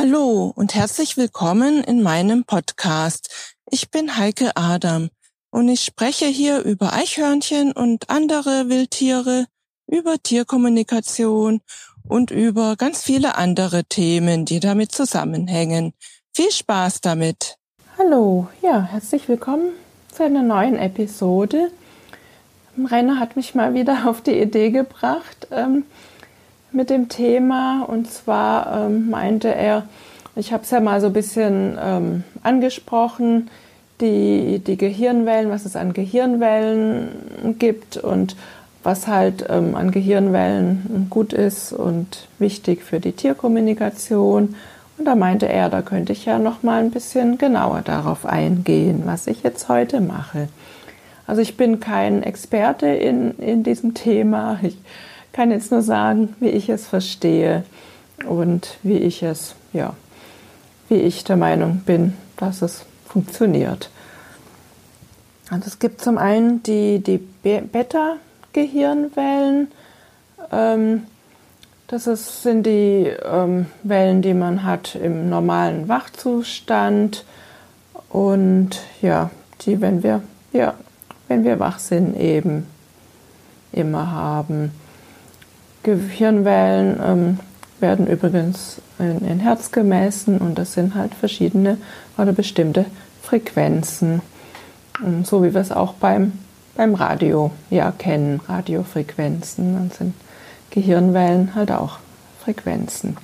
Hallo und herzlich willkommen in meinem Podcast. Ich bin Heike Adam und ich spreche hier über Eichhörnchen und andere Wildtiere, über Tierkommunikation und über ganz viele andere Themen, die damit zusammenhängen. Viel Spaß damit. Hallo, ja, herzlich willkommen zu einer neuen Episode. Rainer hat mich mal wieder auf die Idee gebracht, ähm, mit dem Thema. Und zwar ähm, meinte er, ich habe es ja mal so ein bisschen ähm, angesprochen, die, die Gehirnwellen, was es an Gehirnwellen gibt und was halt ähm, an Gehirnwellen gut ist und wichtig für die Tierkommunikation. Und da meinte er, da könnte ich ja noch mal ein bisschen genauer darauf eingehen, was ich jetzt heute mache. Also ich bin kein Experte in, in diesem Thema. Ich kann jetzt nur sagen, wie ich es verstehe und wie ich es, ja, wie ich der Meinung bin, dass es funktioniert. Und es gibt zum einen die, die Beta-Gehirnwellen. Ähm, das ist, sind die ähm, Wellen, die man hat im normalen Wachzustand. Und ja, die, wenn wir, ja, wenn wir wach sind, eben immer haben. Gehirnwellen ähm, werden übrigens in, in, Herz gemessen und das sind halt verschiedene oder bestimmte Frequenzen. Und so wie wir es auch beim, beim Radio ja kennen, Radiofrequenzen. Dann sind Gehirnwellen halt auch Frequenzen.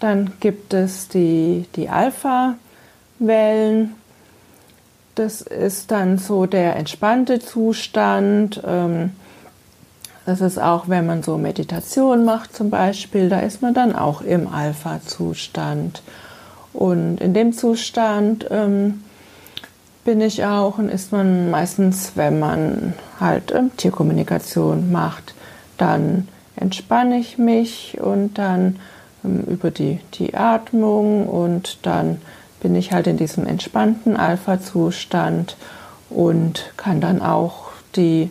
Dann gibt es die, die Alpha-Wellen. Das ist dann so der entspannte Zustand. Ähm, das ist auch, wenn man so Meditation macht zum Beispiel, da ist man dann auch im Alpha-Zustand. Und in dem Zustand ähm, bin ich auch und ist man meistens, wenn man halt ähm, Tierkommunikation macht, dann entspanne ich mich und dann ähm, über die, die Atmung und dann bin ich halt in diesem entspannten Alpha-Zustand und kann dann auch die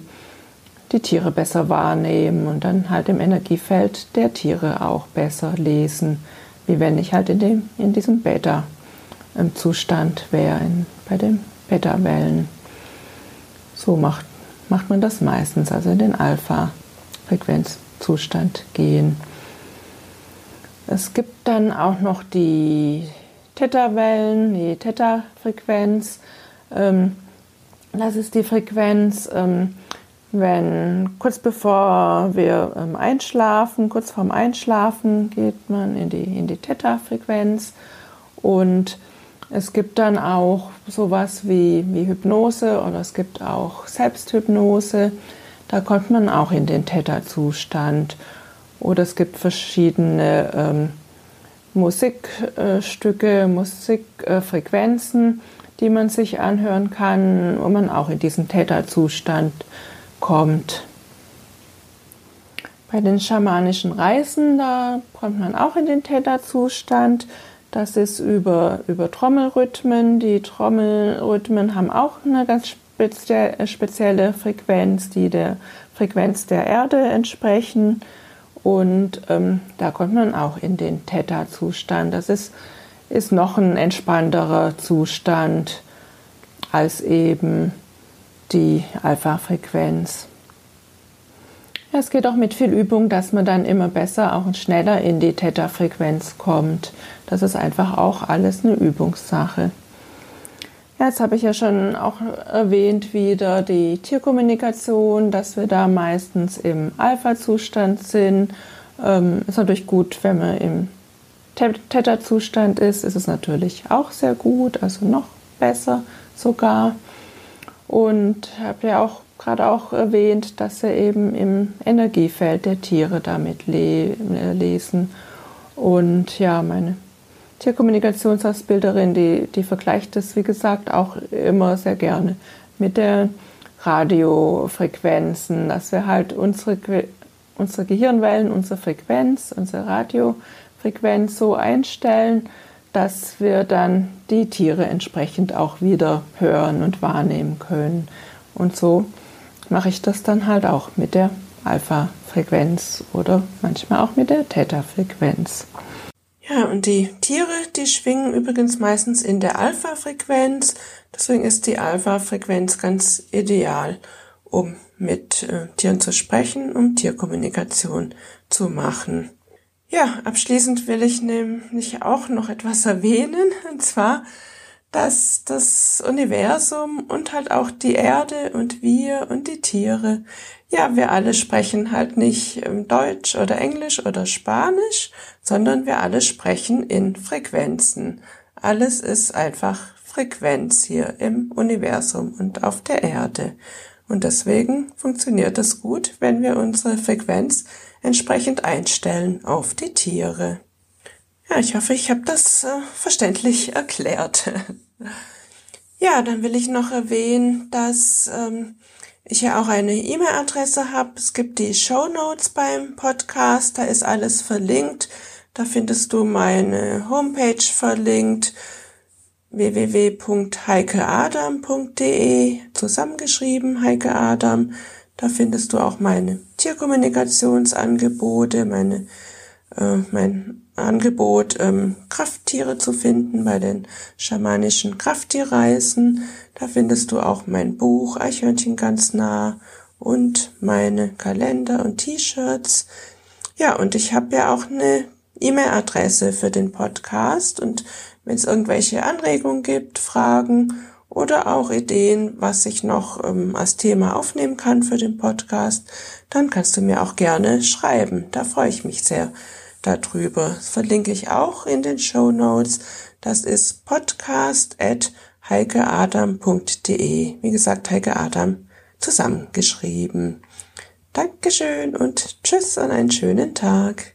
die Tiere besser wahrnehmen und dann halt im Energiefeld der Tiere auch besser lesen, wie wenn ich halt in, dem, in diesem Beta-Zustand wäre, bei den Beta-Wellen. So macht, macht man das meistens, also in den Alpha-Frequenzzustand gehen. Es gibt dann auch noch die Theta-Wellen, die Theta-Frequenz. Ähm, das ist die Frequenz, ähm, wenn kurz bevor wir ähm, einschlafen, kurz vorm Einschlafen geht man in die, in die Theta-Frequenz und es gibt dann auch sowas wie, wie Hypnose oder es gibt auch Selbsthypnose. Da kommt man auch in den Theta-Zustand. Oder es gibt verschiedene ähm, Musikstücke, Musikfrequenzen, die man sich anhören kann, wo man auch in diesen Theta-Zustand kommt. Bei den schamanischen Reisen, da kommt man auch in den Theta-Zustand. Das ist über, über Trommelrhythmen. Die Trommelrhythmen haben auch eine ganz spezielle Frequenz, die der Frequenz der Erde entsprechen. Und ähm, da kommt man auch in den Theta-Zustand. Das ist, ist noch ein entspannterer Zustand als eben die Alpha-Frequenz. es geht auch mit viel Übung, dass man dann immer besser auch und schneller in die Theta-Frequenz kommt. Das ist einfach auch alles eine Übungssache. Ja, jetzt habe ich ja schon auch erwähnt wieder die Tierkommunikation, dass wir da meistens im Alpha-Zustand sind. Ähm, ist natürlich gut, wenn man im Theta-Zustand ist, ist es natürlich auch sehr gut, also noch besser sogar. Und habe ja auch gerade auch erwähnt, dass sie eben im Energiefeld der Tiere damit le äh, lesen. Und ja, meine Tierkommunikationsausbilderin, die, die vergleicht das, wie gesagt, auch immer sehr gerne mit den Radiofrequenzen, dass wir halt unsere, unsere Gehirnwellen, unsere Frequenz, unsere Radiofrequenz so einstellen, dass wir dann die Tiere entsprechend auch wieder hören und wahrnehmen können. Und so mache ich das dann halt auch mit der Alpha-Frequenz oder manchmal auch mit der Theta-Frequenz. Ja, und die Tiere, die schwingen übrigens meistens in der Alpha-Frequenz. Deswegen ist die Alpha-Frequenz ganz ideal, um mit äh, Tieren zu sprechen, um Tierkommunikation zu machen. Ja, abschließend will ich nämlich auch noch etwas erwähnen, und zwar, dass das Universum und halt auch die Erde und wir und die Tiere, ja, wir alle sprechen halt nicht ähm, Deutsch oder Englisch oder Spanisch, sondern wir alle sprechen in Frequenzen. Alles ist einfach Frequenz hier im Universum und auf der Erde. Und deswegen funktioniert es gut, wenn wir unsere Frequenz entsprechend einstellen auf die Tiere. Ja, ich hoffe, ich habe das äh, verständlich erklärt. ja, dann will ich noch erwähnen, dass ähm, ich ja auch eine E-Mail-Adresse habe. Es gibt die Show Notes beim Podcast, da ist alles verlinkt. Da findest du meine Homepage verlinkt www.heikeadam.de zusammengeschrieben, Heike Adam. Da findest du auch meine Tierkommunikationsangebote, meine, äh, mein Angebot, ähm, Krafttiere zu finden bei den schamanischen Krafttierreisen. Da findest du auch mein Buch Eichhörnchen ganz nah und meine Kalender und T-Shirts. Ja, und ich habe ja auch eine E-Mail-Adresse für den Podcast und wenn es irgendwelche Anregungen gibt, Fragen oder auch Ideen, was ich noch ähm, als Thema aufnehmen kann für den Podcast, dann kannst du mir auch gerne schreiben. Da freue ich mich sehr darüber. Das verlinke ich auch in den Show Notes. Das ist podcast at heikeadam.de. Wie gesagt, Heike Adam zusammengeschrieben. Dankeschön und tschüss und einen schönen Tag.